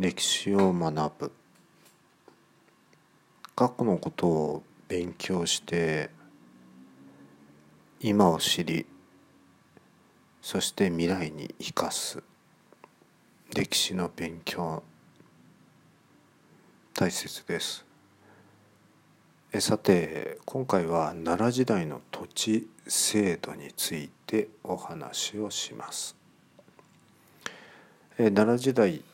歴史を学ぶ。過去のことを勉強して今を知りそして未来に生かす。歴史の勉強大切です。えさて今回は奈良時代の土地制度についてお話をします。え奈良時代、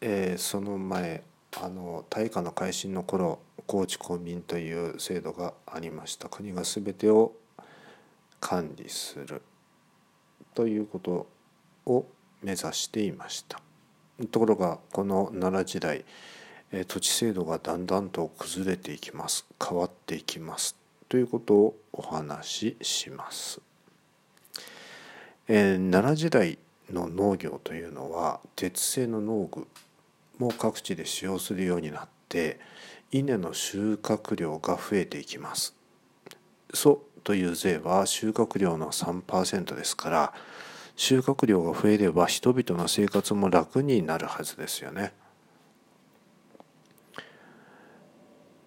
えー、その前あの大化の改新の頃高知公民という制度がありました。国が全てを管理する。ということを目指していました。ところがこの奈良時代土地制度がだんだんと崩れていきます。変わっていきます。ということをお話しします。えー、奈良時代の農業というのは鉄製の農具も各地で使用するようになって稲の収穫量が増えていきます。祖という税は収穫量の3%ですから収穫量が増えれば人々の生活も楽になるはずですよね。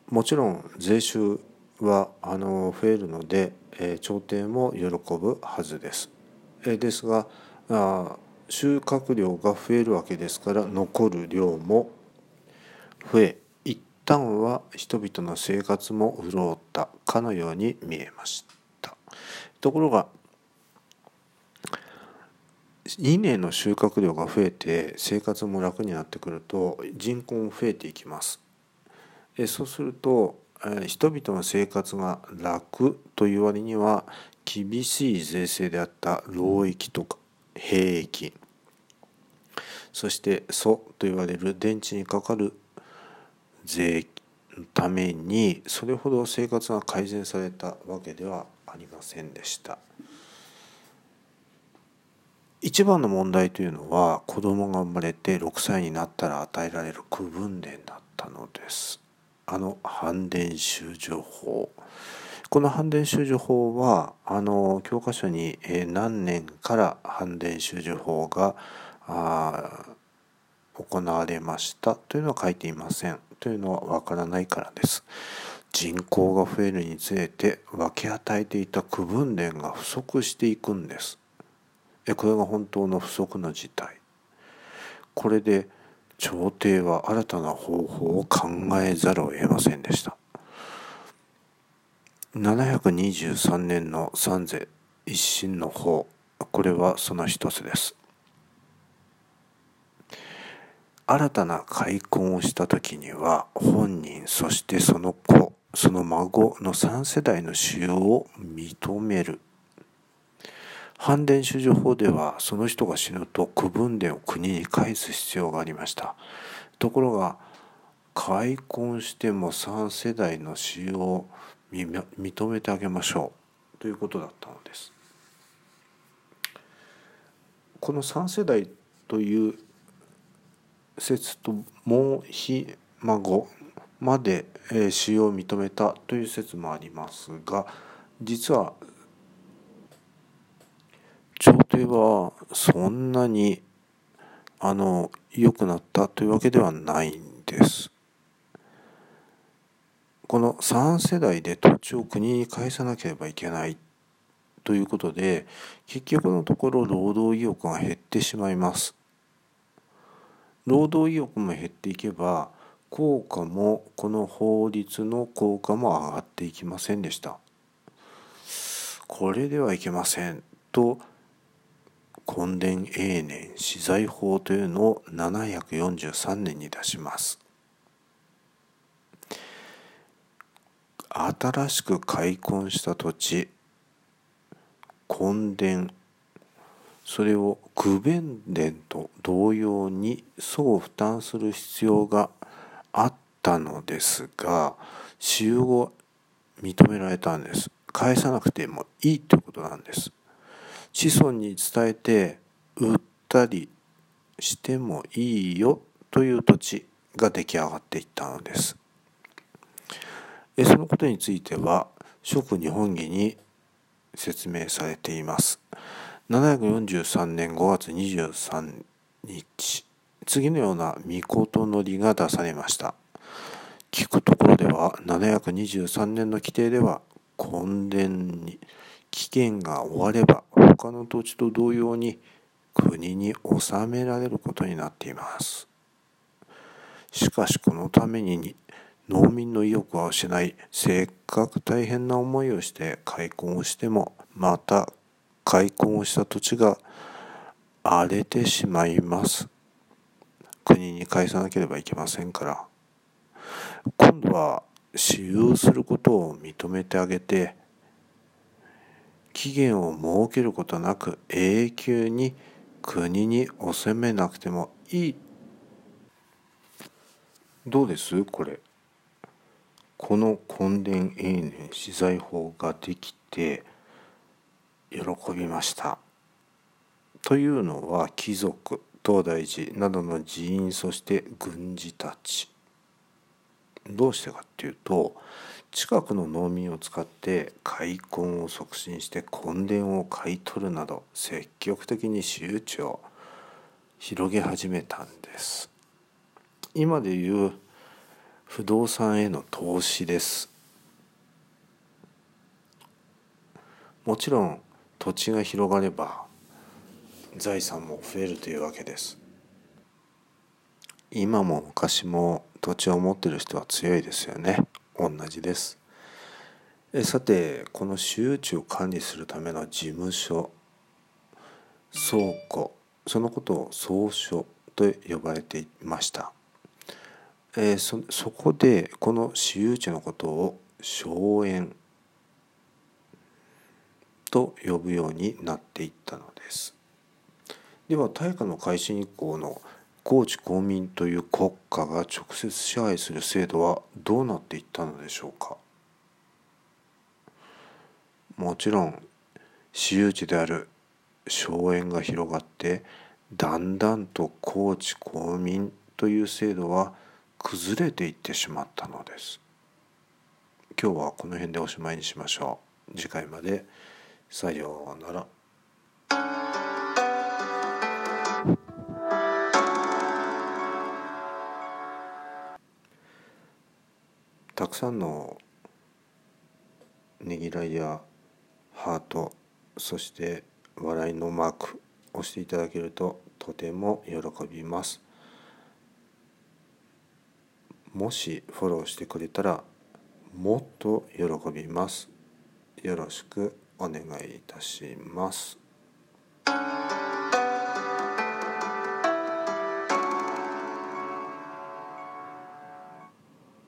もちろん税収はあの増えるので、えー、朝廷も喜ぶはずです。えー、ですがあ収穫量が増えるわけですから残る量も増え一旦は人々の生活も潤ったかのように見えました。ところが稲の収穫量が増えて生活も楽になってくると人口も増えていきます。そうすると人々の生活が楽という割には厳しい税制であった労役とか兵役そして素と言われる電池にかかる税のためにそれほど生活が改善されたわけではありませんでした。一番の問題というのは子供が生まれて6歳になったら与えられる区分電だったのです。あの反電修助法この反電修助法はあの教科書に、え何年から反電修助法が行われましたというのは書いていません。というのはわからないからです。人口が増えるにつれて分け与えていた区分連が不足していくんです。これが本当の不足の事態。これで朝廷は新たな方法を考えざるを得ませんでした。723年の三世一審の法。これはその一つです。新たな開墾をした時には本人そしてその子その孫の3世代の使用を認める。反伝主助法ではその人が死ぬと区分伝を国に返す必要がありました。ところが開墾しても3世代の使用を認めてあげましょうということだったのです。この3世代という説ともうひ孫まで使用を認めたという説もありますが実は朝廷はそんなにあの良くなったというわけではないんです。この3世代で土地を国に返さなければいけない。ということで結局のところ労働意欲が減ってしまいます。労働意欲も減っていけば効果もこの法律の効果も上がっていきませんでした。これではいけません。と根伝永年資材法というのを743年に出します。新しく開墾した土地根伝それを区弁伝と同様に総負担する必要があったのですが使用を認められたんです。返さなくてもいいということなんです。子孫に伝えて売ったりしてもいいよという土地が出来上がっていったのです。そのことについては食日本儀に説明されています。743年5月23日次のような御事のりが出されました。聞くところでは723年の規定では根殿に期限が終われば他の土地と同様に国に納められることになっています。しかしこのために農民の意欲は失いせっかく大変な思いをして開墾をしてもまた開墾をした土地が荒れてしまいます。国に返さなければいけませんから。今度は私有することを認めてあげて期限を設けることなく永久に国に納めなくてもいい。どうです？これ。この根伝永年資材法ができて喜びました。というのは貴族東大寺などの寺院そして軍事たち。どうしてかっていうと近くの農民を使って開墾を促進して根田を買い取るなど積極的に周知を広げ始めたんです。今でいう不動産への投資です。もちろん土地が広がれば財産も増えるというわけです。今も昔も土地を持ってる人は強いですよね。同じです。えさてこの私有地を管理するための事務所倉庫そのことを総書と呼ばれていました。えー、そそこでこの私有地のことを荘園と呼ぶようになっていったのです。では大化の改新以降の高知公民という国家が直接支配する制度はどうなっていったのでしょうか。もちろん私有地である荘園が広がってだんだんと高知公民という制度は崩れていってしまったのです。今日はこの辺でおしまいにしましょう。次回まで。さようなら。たくさんのねぎらいやハートそして笑いのマークをしていただけるととても喜びます。もしフォローしてくれたらもっと喜びますよろしくお願いいたします。